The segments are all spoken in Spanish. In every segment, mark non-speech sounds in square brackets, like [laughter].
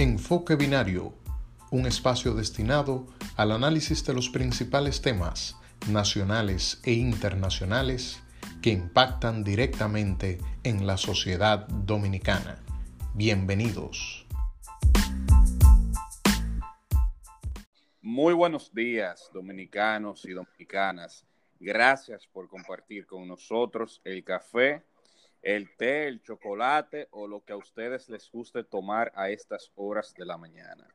Enfoque Binario, un espacio destinado al análisis de los principales temas nacionales e internacionales que impactan directamente en la sociedad dominicana. Bienvenidos. Muy buenos días, dominicanos y dominicanas. Gracias por compartir con nosotros el café el té, el chocolate o lo que a ustedes les guste tomar a estas horas de la mañana.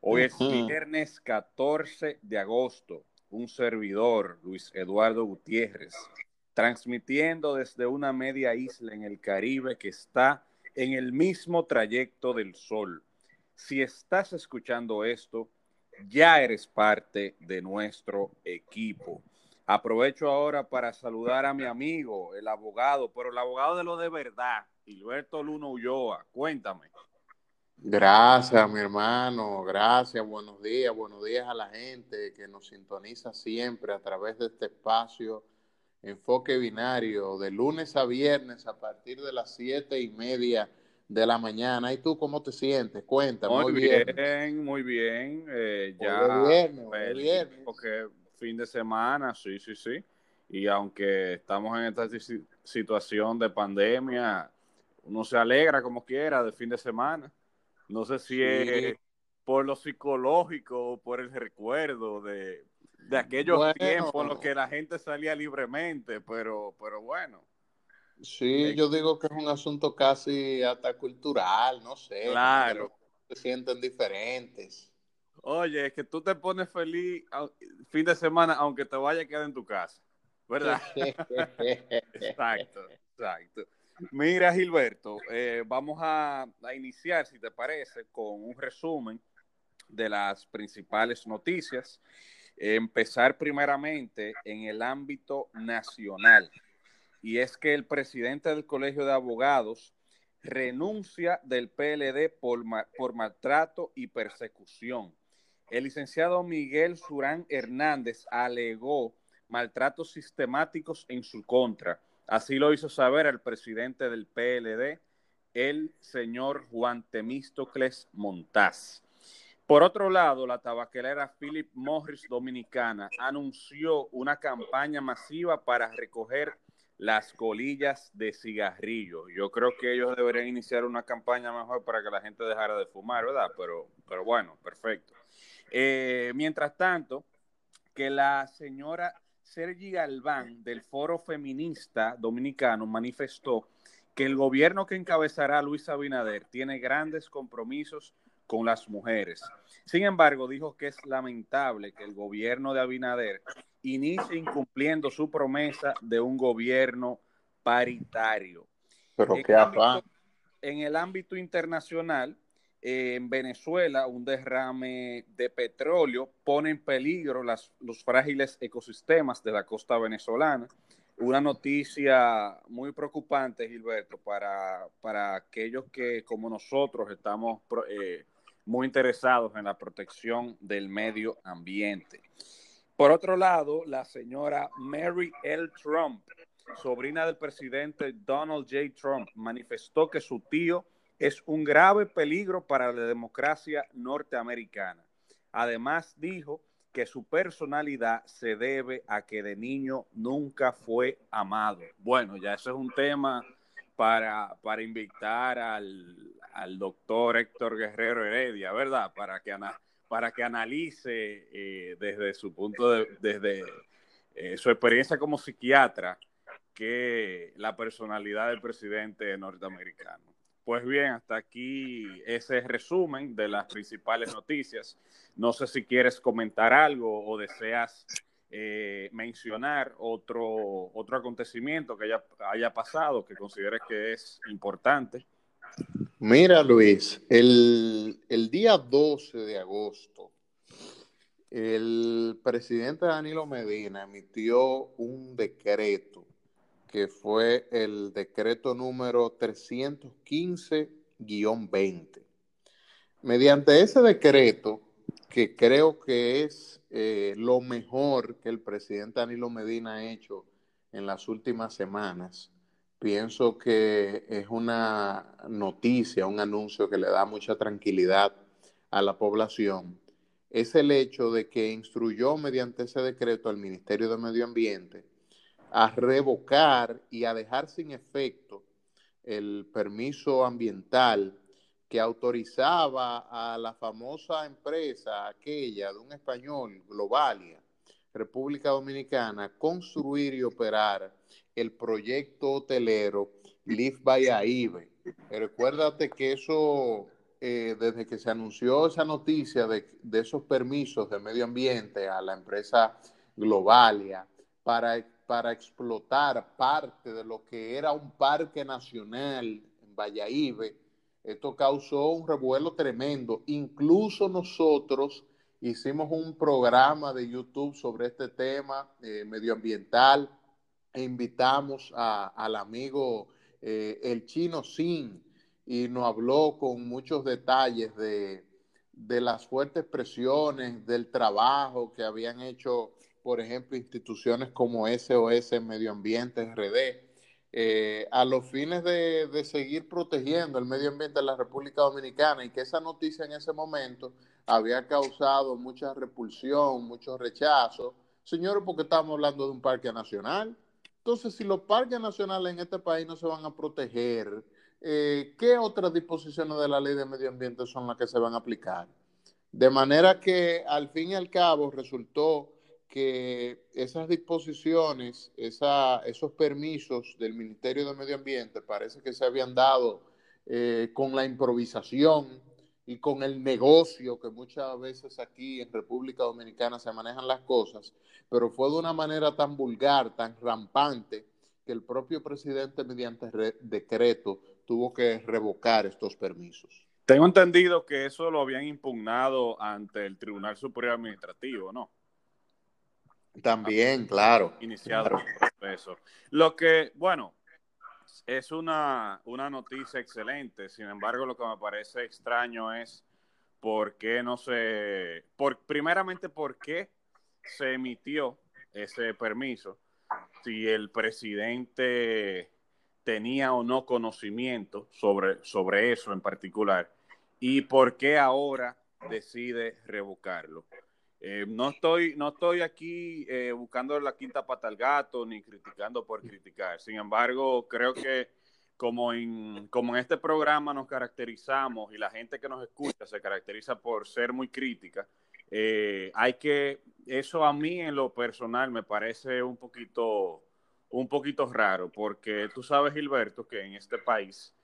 Hoy es viernes 14 de agosto. Un servidor, Luis Eduardo Gutiérrez, transmitiendo desde una media isla en el Caribe que está en el mismo trayecto del sol. Si estás escuchando esto, ya eres parte de nuestro equipo. Aprovecho ahora para saludar a mi amigo, el abogado, pero el abogado de lo de verdad, Gilberto Luno Ulloa. Cuéntame. Gracias, mi hermano. Gracias. Buenos días. Buenos días a la gente que nos sintoniza siempre a través de este espacio Enfoque Binario, de lunes a viernes a partir de las siete y media de la mañana. ¿Y tú cómo te sientes? Cuéntame. Muy, bien, muy bien. Eh, ya. Viernes, viernes. Porque fin de semana, sí, sí, sí. Y aunque estamos en esta situación de pandemia, uno se alegra como quiera de fin de semana. No sé si es por lo psicológico o por el recuerdo de, aquellos tiempos en los que la gente salía libremente, pero, pero bueno. Sí, eh, yo digo que es un asunto casi hasta cultural, no sé. Claro. Se sienten diferentes. Oye, es que tú te pones feliz fin de semana aunque te vaya a quedar en tu casa, ¿verdad? [laughs] exacto, exacto. Mira, Gilberto, eh, vamos a, iniciar, si te parece, con un resumen de las principales noticias. empezar primeramente en el ámbito nacional. Y es que el presidente del Colegio de Abogados renuncia del PLD por, por maltrato y persecución. El licenciado Miguel Surán Hernández alegó maltratos sistemáticos en su contra. Así lo hizo saber el presidente del PLD, el señor Juan Temístocles Montaz. Por otro lado, la tabacalera Philip Morris Dominicana anunció una campaña masiva para recoger las colillas de cigarrillo. Yo creo que ellos deberían iniciar una campaña mejor para que la gente dejara de fumar, ¿verdad? Pero, pero bueno, perfecto. Eh, mientras tanto, que la señora Sergi Galván del Foro Feminista Dominicano manifestó que el gobierno que encabezará Luis Abinader tiene grandes compromisos con las mujeres. Sin embargo, dijo que es lamentable que el gobierno de Abinader inicie incumpliendo su promesa de un gobierno paritario. Pero qué afán. En el ámbito internacional, en Venezuela un derrame de petróleo pone en peligro los frágiles ecosistemas de la costa venezolana. Una noticia muy preocupante, Gilberto, para, para aquellos que, como nosotros, estamos eh, muy interesados en la protección del medio ambiente. Por otro lado, la señora Mary L. Trump, sobrina del presidente Donald J. Trump, manifestó que su tío es un grave peligro para la democracia norteamericana. Además, dijo que su personalidad se debe a que de niño nunca fue amado. Bueno, ya eso es un tema para, para invitar al, doctor Héctor Guerrero Heredia, ¿verdad? Para que, para que analice eh, desde su punto de, desde eh, su experiencia como psiquiatra, que la personalidad del presidente norteamericano. Pues bien, hasta aquí ese resumen de las principales noticias. No sé si quieres comentar algo o deseas eh, mencionar otro, otro acontecimiento que haya, haya pasado que consideres que es importante. Mira, Luis, el, el día 12 de agosto, el presidente Danilo Medina emitió un decreto que fue el decreto número 315-20. Mediante ese decreto, que creo que es eh, lo mejor que el presidente Danilo Medina ha hecho en las últimas semanas, pienso que es una noticia, un anuncio que le da mucha tranquilidad a la población es el hecho de que instruyó mediante ese decreto al Ministerio de Medio Ambiente a revocar y a dejar sin efecto el permiso ambiental que autorizaba a la famosa empresa aquella de un español, Globalia, República Dominicana, construir y operar el proyecto hotelero Live by AIBE. Recuérdate que eso, eh, desde que se anunció esa noticia de, de, esos permisos de medio ambiente a la empresa Globalia para, para explotar parte de lo que era un parque nacional en Valladolid, esto causó un revuelo tremendo. Incluso nosotros hicimos un programa de YouTube sobre este tema eh, medioambiental e invitamos al amigo eh, el chino Sin y nos habló con muchos detalles de, de las fuertes presiones, del trabajo que habían hecho, por ejemplo, instituciones como SOS Medio Ambiente RD eh, a los fines de, seguir protegiendo el medio ambiente de la República Dominicana y que esa noticia en ese momento había causado mucha repulsión, mucho rechazo. Señores, porque estamos hablando de un parque nacional. Entonces, si los parques nacionales en este país no se van a proteger, eh, ¿qué otras disposiciones de la ley de medio ambiente son las que se van a aplicar? De manera que al fin y al cabo resultó que esas disposiciones, esos permisos del Ministerio de Medio Ambiente parece que se habían dado eh, con la improvisación y con el negocio que muchas veces aquí en República Dominicana se manejan las cosas, pero fue de una manera tan vulgar, tan rampante, que el propio presidente mediante decreto tuvo que revocar estos permisos. Tengo entendido que eso lo habían impugnado ante el Tribunal Superior Administrativo, ¿no? También, claro. Iniciado el proceso. Lo que, bueno, es una, una noticia excelente. Sin embargo, lo que me parece extraño es por qué no se. Por, primeramente, por qué se emitió ese permiso. Si el presidente tenía o no conocimiento sobre, sobre eso en particular. Y por qué ahora decide revocarlo. Eh, no, estoy, no estoy aquí eh, buscando la quinta pata al gato ni criticando por criticar. Sin embargo, creo que como en, como en este programa nos caracterizamos y la gente que nos escucha se caracteriza por ser muy crítica, eh, hay que, eso a mí en lo personal me parece un poquito, un poquito raro, porque tú sabes, Gilberto, que en este país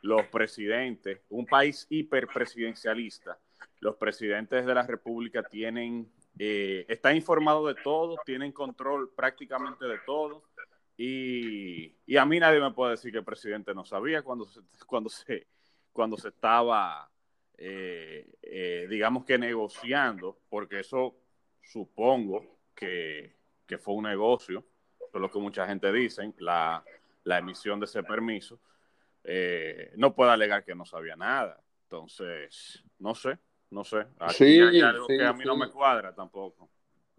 los presidentes, un país hiperpresidencialista, los presidentes de la República tienen, eh, están informados de todo, tienen control prácticamente de todo. Y, a mí nadie me puede decir que el presidente no sabía cuando se, [laughs] cuando se, cuando se estaba, eh, eh, digamos que negociando, porque eso supongo que, fue un negocio, es lo que mucha gente dice, la, la emisión de ese permiso. no puede alegar que no sabía nada. Entonces, no sé, no sé. Aquí hay algo que a mí no me cuadra tampoco.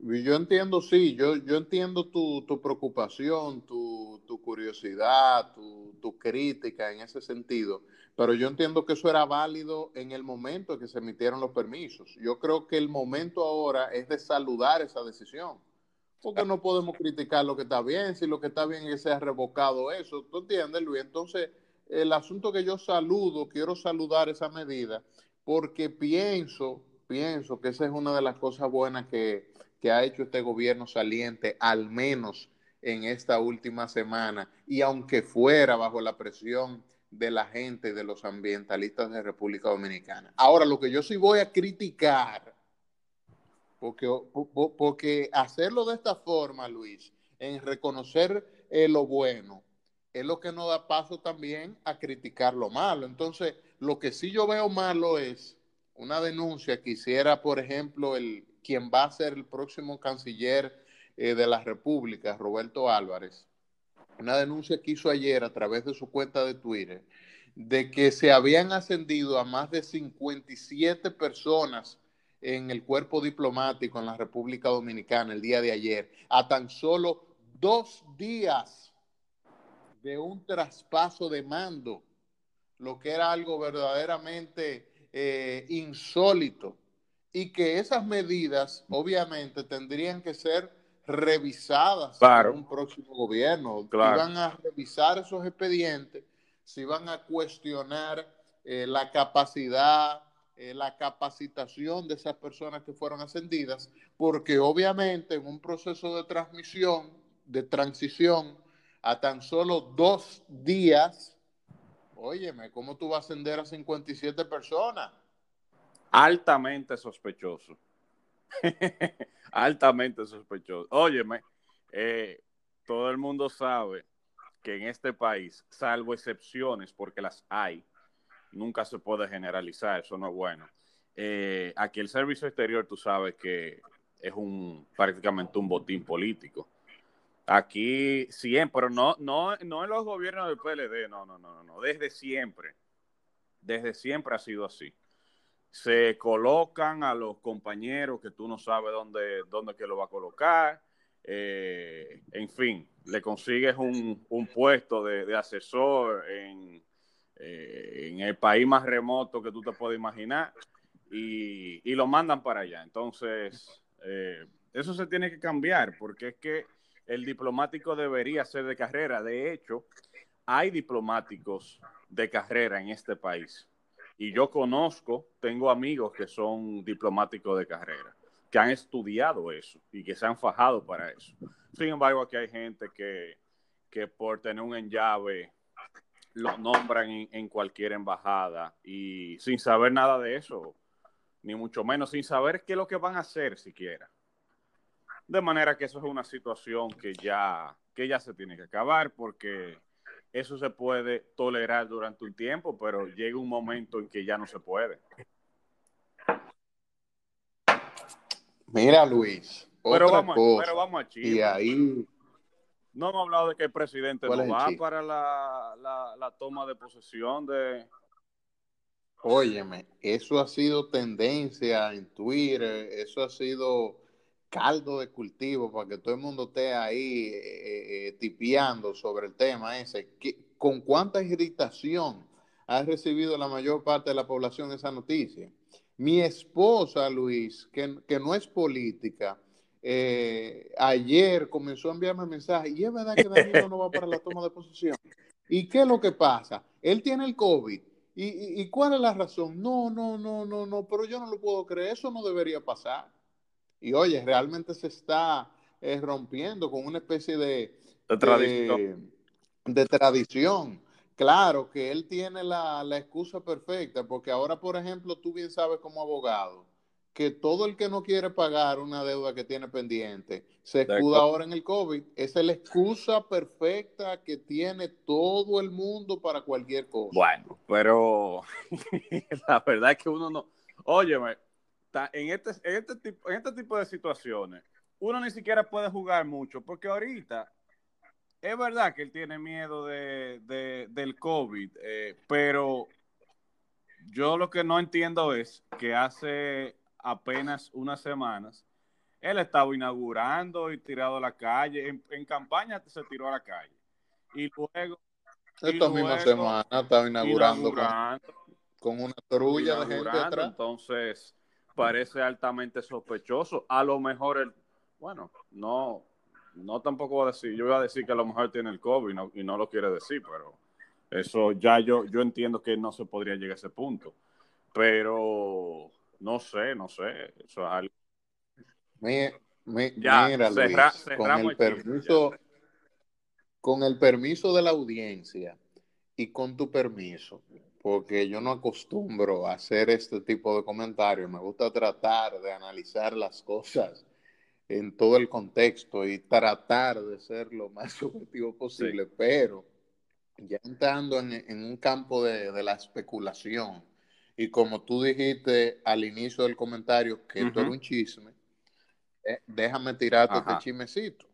Yo entiendo, sí, yo, yo entiendo tu, preocupación, tu, curiosidad, tu, tu, crítica en ese sentido, pero yo entiendo que eso era válido en el momento en que se emitieron los permisos. Yo creo que el momento ahora es de saludar esa decisión, porque no podemos criticar lo que está bien, si lo que está bien es que se ha revocado eso, ¿tú entiendes, Luis? Entonces, el asunto que yo saludo, quiero saludar esa medida, porque pienso, pienso que esa es una de las cosas buenas que, ha hecho este gobierno saliente, al menos en esta última semana, y aunque fuera bajo la presión de la gente, de los ambientalistas de República Dominicana. Ahora, lo que yo sí voy a criticar, porque, porque hacerlo de esta forma, Luis, en reconocer eh, lo bueno, es lo que nos da paso también a criticar lo malo. Entonces, lo que sí yo veo malo es una denuncia que hiciera, por ejemplo, el quien va a ser el próximo canciller eh, de la República, Roberto Álvarez, una denuncia que hizo ayer a través de su cuenta de Twitter, de que se habían ascendido a más de 57 personas en el cuerpo diplomático en la República Dominicana el día de ayer, a tan solo dos días de un traspaso de mando lo que era algo verdaderamente eh, insólito y que esas medidas obviamente tendrían que ser revisadas por un próximo gobierno. Claro. Iban a revisar esos expedientes, se iban a cuestionar eh, la capacidad, eh, la capacitación de esas personas que fueron ascendidas, porque obviamente en un proceso de transmisión, de transición, a tan solo dos días, óyeme, ¿cómo tú vas a ascender a 57 personas? Altamente sospechoso. [laughs] Altamente sospechoso. Óyeme, eh, todo el mundo sabe que en este país, salvo excepciones, porque las hay, nunca se puede generalizar, eso no es bueno. Eh, aquí el servicio exterior, tú sabes que es un prácticamente un botín político. Aquí siempre, no, no, no en los gobiernos del PLD, no, no, no, no, desde siempre, desde siempre ha sido así. Se colocan a los compañeros que tú no sabes dónde, dónde que lo va a colocar, eh, en fin, le consigues un, puesto de, asesor en, eh, en, el país más remoto que tú te puedes imaginar y, lo mandan para allá. Entonces, eh, eso se tiene que cambiar porque es que el diplomático debería ser de carrera. De hecho, hay diplomáticos de carrera en este país. Y yo conozco, tengo amigos que son diplomáticos de carrera, que han estudiado eso y que se han fajado para eso. Sin embargo, aquí hay gente que, por tener un enllave lo nombran en, en, cualquier embajada y sin saber nada de eso, ni mucho menos sin saber qué es lo que van a hacer siquiera. De manera que eso es una situación que ya, que ya se tiene que acabar porque eso se puede tolerar durante un tiempo, pero llega un momento en que ya no se puede. Mira, Luis. Pero vamos, pero vamos, a Chile. Y ahí. No hemos hablado de que el presidente no va para la, la, la, toma de posesión de. Óyeme, eso ha sido tendencia en Twitter, eso ha sido caldo de cultivo para que todo el mundo esté ahí eh, eh, eh, tipeando sobre el tema ese. ¿Con cuánta irritación ha recibido la mayor parte de la población esa noticia? Mi esposa, Luis, que, que no es política, ayer comenzó a enviarme mensajes y es verdad que Danilo no va para la toma de posesión. ¿Y qué es lo que pasa? Él tiene el COVID. ¿Y, y cuál es la razón? No, no, no, no, no, pero yo no lo puedo creer. Eso no debería pasar. Y oye, realmente se está eh, rompiendo con una especie de, de, tradición. Claro que él tiene la, excusa perfecta, porque ahora, por ejemplo, tú bien sabes como abogado que todo el que no quiere pagar una deuda que tiene pendiente se escuda ahora en el COVID. Esa es la excusa perfecta que tiene todo el mundo para cualquier cosa. Bueno, pero [laughs] la verdad es que uno no. Óyeme, en este, en, este tipo, en este tipo de situaciones, uno ni siquiera puede jugar mucho, porque ahorita es verdad que él tiene miedo de, del COVID, eh, pero yo lo que no entiendo es que hace apenas unas semanas él estaba inaugurando y tirado a la calle, en, campaña se tiró a la calle. Y luego... Esta misma semana estaba inaugurando, Con, una trulla de gente atrás. Entonces, parece altamente sospechoso. A lo mejor el, bueno, no, no tampoco voy a decir, yo voy a decir que a lo mejor tiene el COVID y no lo quiere decir, pero eso ya yo, yo entiendo que no se podría llegar a ese punto. Pero no sé, no sé. Eso es algo. mira, con el permiso, con el permiso de la audiencia y con tu permiso, porque yo no acostumbro a hacer este tipo de comentarios. Me gusta tratar de analizar las cosas en todo el contexto y tratar de ser lo más [laughs] objetivo posible, pero ya entrando en, un campo de, la especulación, y como tú dijiste al inicio del comentario que esto era un chisme, eh, déjame tirarte este chismecito.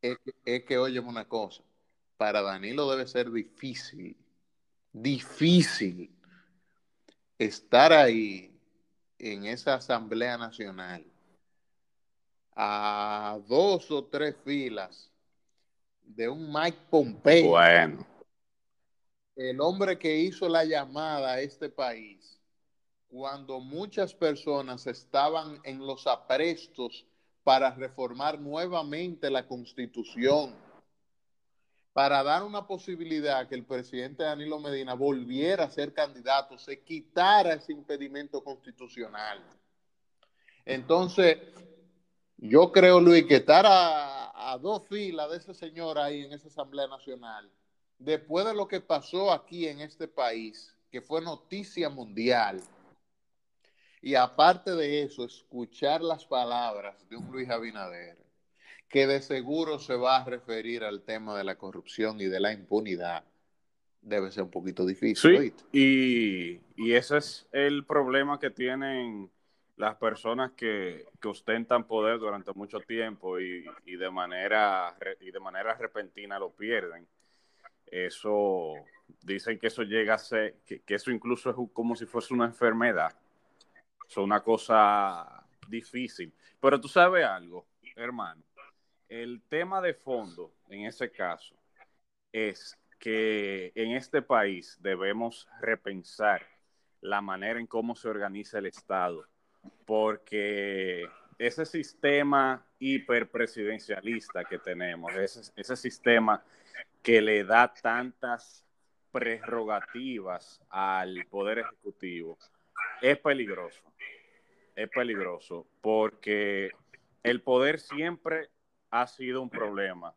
Es que, es que, óyeme una cosa, para Danilo debe ser difícil difícil estar ahí en esa Asamblea Nacional a dos o tres filas de un Mike Pompeo. Bueno. El hombre que hizo la llamada a este país cuando muchas personas estaban en los aprestos para reformar nuevamente la constitución, para dar una posibilidad que el presidente Danilo Medina volviera a ser candidato, se quitara ese impedimento constitucional. Entonces, yo creo, Luis, que estar a, dos filas de ese señor ahí en esa Asamblea Nacional, después de lo que pasó aquí en este país, que fue noticia mundial, y aparte de eso, escuchar las palabras de un Luis Abinader, que de seguro se va a referir al tema de la corrupción y de la impunidad, debe ser un poquito difícil. Sí, y, ese es el problema que tienen las personas que, ostentan poder durante mucho tiempo y, de manera, y de manera repentina lo pierden. Eso, dicen que eso llega a ser, que eso incluso es como si fuese una enfermedad es una cosa difícil. Pero tú sabes algo, hermano. El tema de fondo en ese caso es que en este país debemos repensar la manera en cómo se organiza el Estado, porque ese sistema hiperpresidencialista que tenemos, ese, sistema que le da tantas prerrogativas al Poder Ejecutivo, es peligroso. Es peligroso porque el poder siempre ha sido un problema.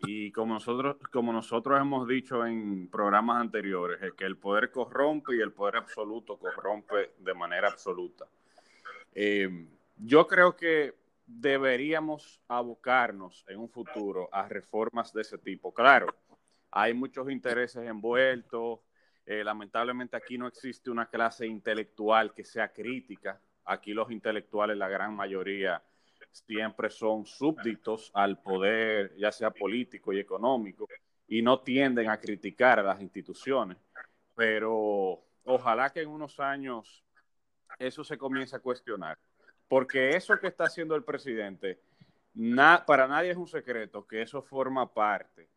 Y como nosotros, como nosotros hemos dicho en programas anteriores, es que el poder corrompe y el poder absoluto corrompe de manera absoluta. Eh, yo creo que deberíamos abocarnos en un futuro a reformas de ese tipo. Claro, hay muchos intereses envueltos. Eh, lamentablemente aquí no existe una clase intelectual que sea crítica Aquí los intelectuales, la gran mayoría, siempre son súbditos al poder, ya sea político y económico, y no tienden a criticar a las instituciones. Pero ojalá que en unos años eso se comience a cuestionar, porque eso que está haciendo el presidente, para nadie es un secreto que eso forma parte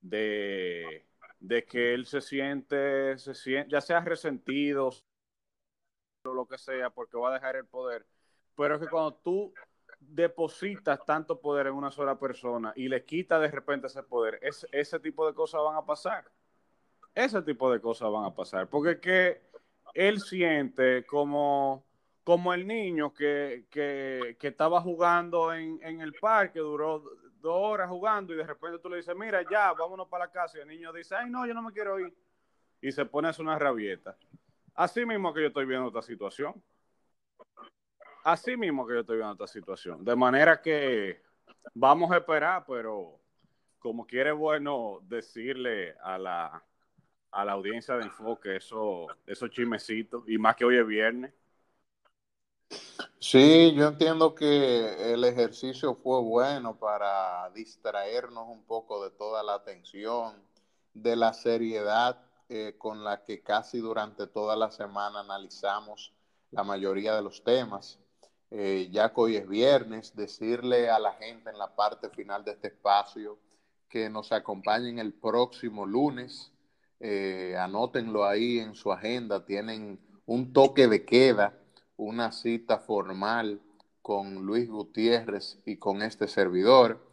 de, de que él se siente, se siente, ya sea resentido, o lo que sea, porque va a dejar el poder. Pero es que cuando tú depositas tanto poder en una sola persona y le quitas de repente ese poder, ese tipo de cosas van a pasar. Ese tipo de cosas van a pasar. Porque es que él siente como, como el niño que, que, que estaba jugando en, en, el parque, duró dos horas jugando y de repente tú le dices, mira, ya, vámonos para la casa. Y el niño dice, ay, no, yo no me quiero ir. Y se pone a hacer una rabieta. Así mismo que yo estoy viendo esta situación. Así mismo que yo estoy viendo esta situación. De manera que vamos a esperar, pero como quiere bueno decirle a la, a la audiencia de enfoque eso, esos chismecitos, y más que hoy es viernes. Sí, yo entiendo que el ejercicio fue bueno para distraernos un poco de toda la atención, de la seriedad eh, con la que casi durante toda la semana analizamos la mayoría de los temas. Eh, ya que hoy es viernes, decirle a la gente en la parte final de este espacio que nos acompañen el próximo lunes. Eh, anótenlo ahí en su agenda, tienen un toque de queda, una cita formal con Luis Gutiérrez y con este servidor.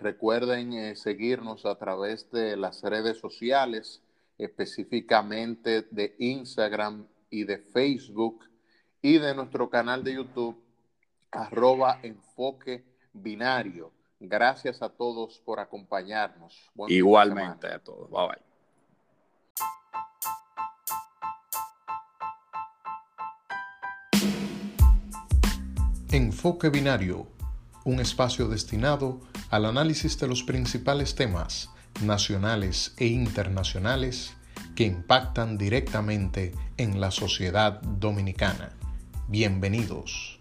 recuerden seguirnos a través de las redes sociales específicamente de Instagram y de Facebook y de nuestro canal de YouTube, arroba enfoque binario. Gracias a todos por acompañarnos. Igualmente a todos. Bye bye. Enfoque Binario, un espacio destinado al análisis de los principales temas nacionales e internacionales que impactan directamente en la sociedad dominicana. Bienvenidos.